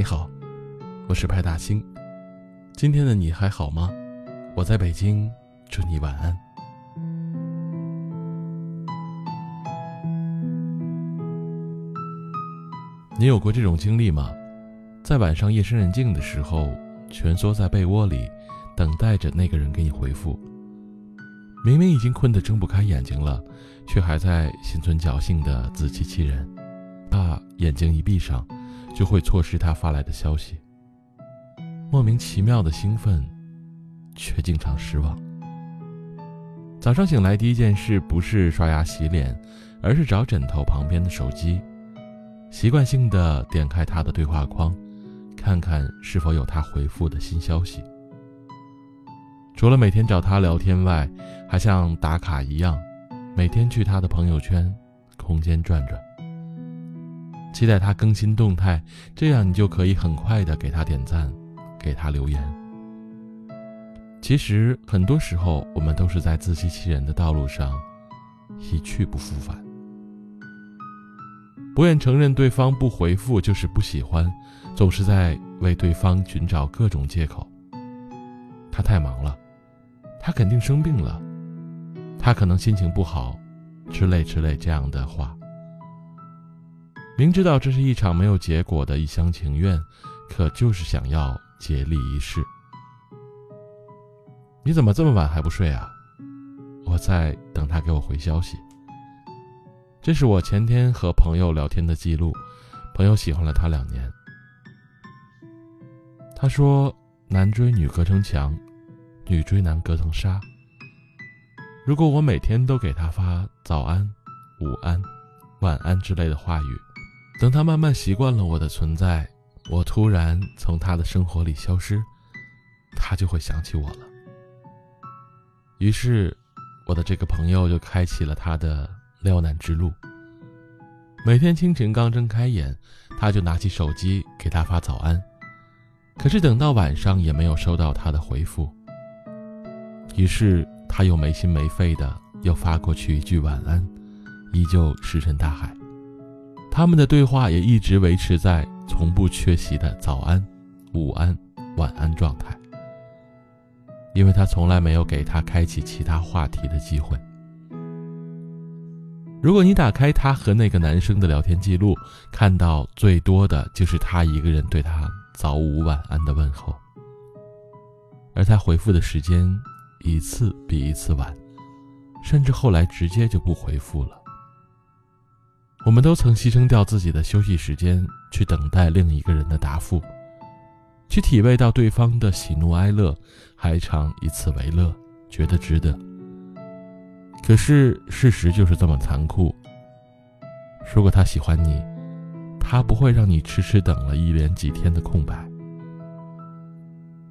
你好，我是派大星。今天的你还好吗？我在北京，祝你晚安。你有过这种经历吗？在晚上夜深人静的时候，蜷缩在被窝里，等待着那个人给你回复。明明已经困得睁不开眼睛了，却还在心存侥幸的自欺欺人，怕眼睛一闭上。就会错失他发来的消息。莫名其妙的兴奋，却经常失望。早上醒来第一件事不是刷牙洗脸，而是找枕头旁边的手机，习惯性的点开他的对话框，看看是否有他回复的新消息。除了每天找他聊天外，还像打卡一样，每天去他的朋友圈空间转转。期待他更新动态，这样你就可以很快的给他点赞，给他留言。其实很多时候，我们都是在自欺欺人的道路上一去不复返。不愿承认对方不回复就是不喜欢，总是在为对方寻找各种借口。他太忙了，他肯定生病了，他可能心情不好，之类之类这样的话。明知道这是一场没有结果的一厢情愿，可就是想要竭力一试。你怎么这么晚还不睡啊？我在等他给我回消息。这是我前天和朋友聊天的记录，朋友喜欢了他两年。他说：“男追女隔层墙，女追男隔层纱。如果我每天都给他发早安、午安、晚安之类的话语。”等他慢慢习惯了我的存在，我突然从他的生活里消失，他就会想起我了。于是，我的这个朋友就开启了他的撩男之路。每天清晨刚睁开眼，他就拿起手机给他发早安，可是等到晚上也没有收到他的回复。于是他又没心没肺的又发过去一句晚安，依旧石沉大海。他们的对话也一直维持在从不缺席的早安、午安、晚安状态，因为他从来没有给他开启其他话题的机会。如果你打开他和那个男生的聊天记录，看到最多的就是他一个人对他早午晚安的问候，而他回复的时间一次比一次晚，甚至后来直接就不回复了。我们都曾牺牲掉自己的休息时间，去等待另一个人的答复，去体味到对方的喜怒哀乐，还常以此为乐，觉得值得。可是事实就是这么残酷。如果他喜欢你，他不会让你迟迟等了一连几天的空白。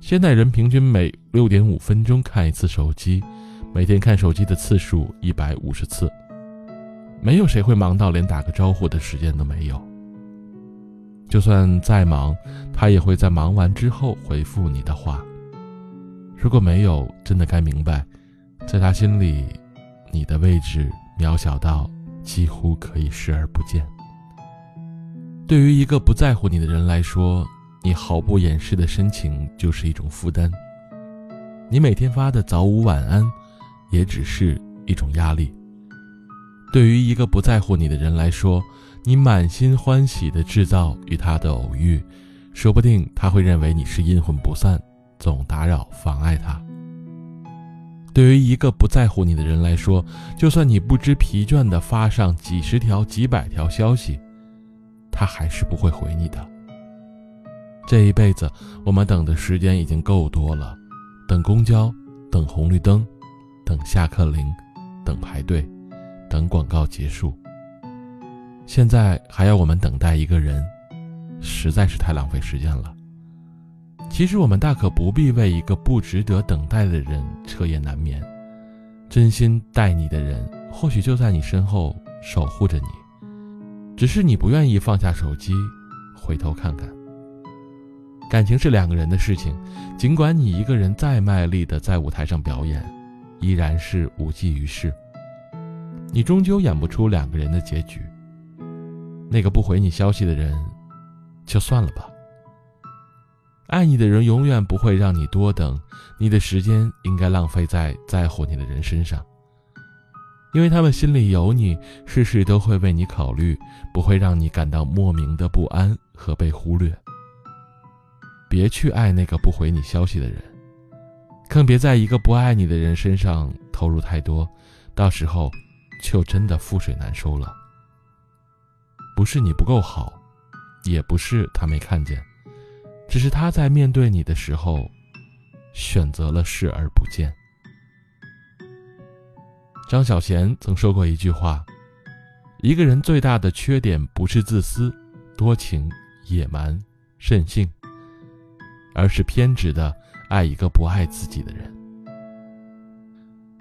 现代人平均每六点五分钟看一次手机，每天看手机的次数一百五十次。没有谁会忙到连打个招呼的时间都没有。就算再忙，他也会在忙完之后回复你的话。如果没有，真的该明白，在他心里，你的位置渺小到几乎可以视而不见。对于一个不在乎你的人来说，你毫不掩饰的深情就是一种负担。你每天发的早午晚安，也只是一种压力。对于一个不在乎你的人来说，你满心欢喜的制造与他的偶遇，说不定他会认为你是阴魂不散，总打扰妨碍他。对于一个不在乎你的人来说，就算你不知疲倦的发上几十条、几百条消息，他还是不会回你的。这一辈子，我们等的时间已经够多了，等公交，等红绿灯，等下课铃，等排队。等广告结束，现在还要我们等待一个人，实在是太浪费时间了。其实我们大可不必为一个不值得等待的人彻夜难眠，真心待你的人或许就在你身后守护着你，只是你不愿意放下手机，回头看看。感情是两个人的事情，尽管你一个人再卖力的在舞台上表演，依然是无济于事。你终究演不出两个人的结局。那个不回你消息的人，就算了吧，爱你的人永远不会让你多等，你的时间应该浪费在在乎你的人身上，因为他们心里有你，事事都会为你考虑，不会让你感到莫名的不安和被忽略。别去爱那个不回你消息的人，更别在一个不爱你的人身上投入太多，到时候就真的覆水难收了。不是你不够好，也不是他没看见。只是他在面对你的时候，选择了视而不见。张小娴曾说过一句话：“一个人最大的缺点不是自私、多情、野蛮、任性，而是偏执的爱一个不爱自己的人。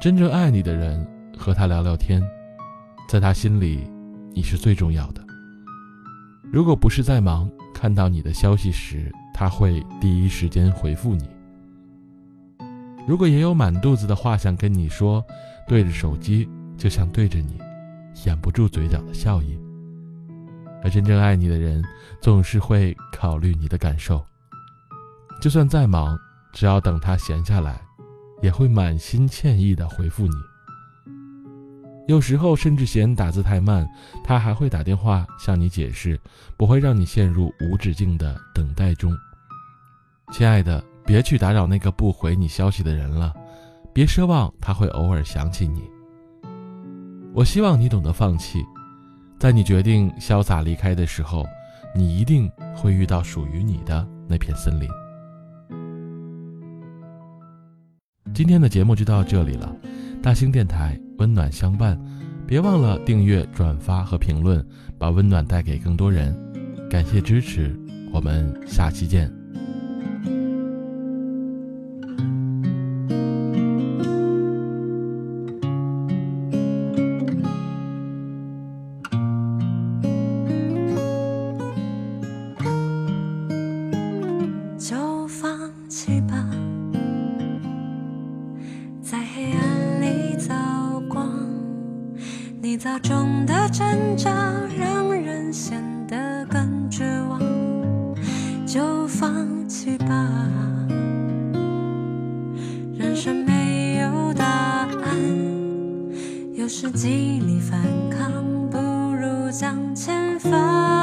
真正爱你的人，和他聊聊天，在他心里，你是最重要的。如果不是在忙，看到你的消息时。”他会第一时间回复你。如果也有满肚子的话想跟你说，对着手机就像对着你，掩不住嘴角的笑意。而真正爱你的人，总是会考虑你的感受。就算再忙，只要等他闲下来，也会满心歉意的回复你。有时候甚至嫌打字太慢，他还会打电话向你解释，不会让你陷入无止境的等待中。亲爱的，别去打扰那个不回你消息的人了，别奢望他会偶尔想起你。我希望你懂得放弃，在你决定潇洒离开的时候，你一定会遇到属于你的那片森林。今天的节目就到这里了，大兴电台温暖相伴，别忘了订阅、转发和评论，把温暖带给更多人。感谢支持，我们下期见。却没有答案，有时极力反抗，不如将前方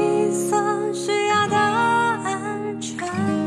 你所需要的安全。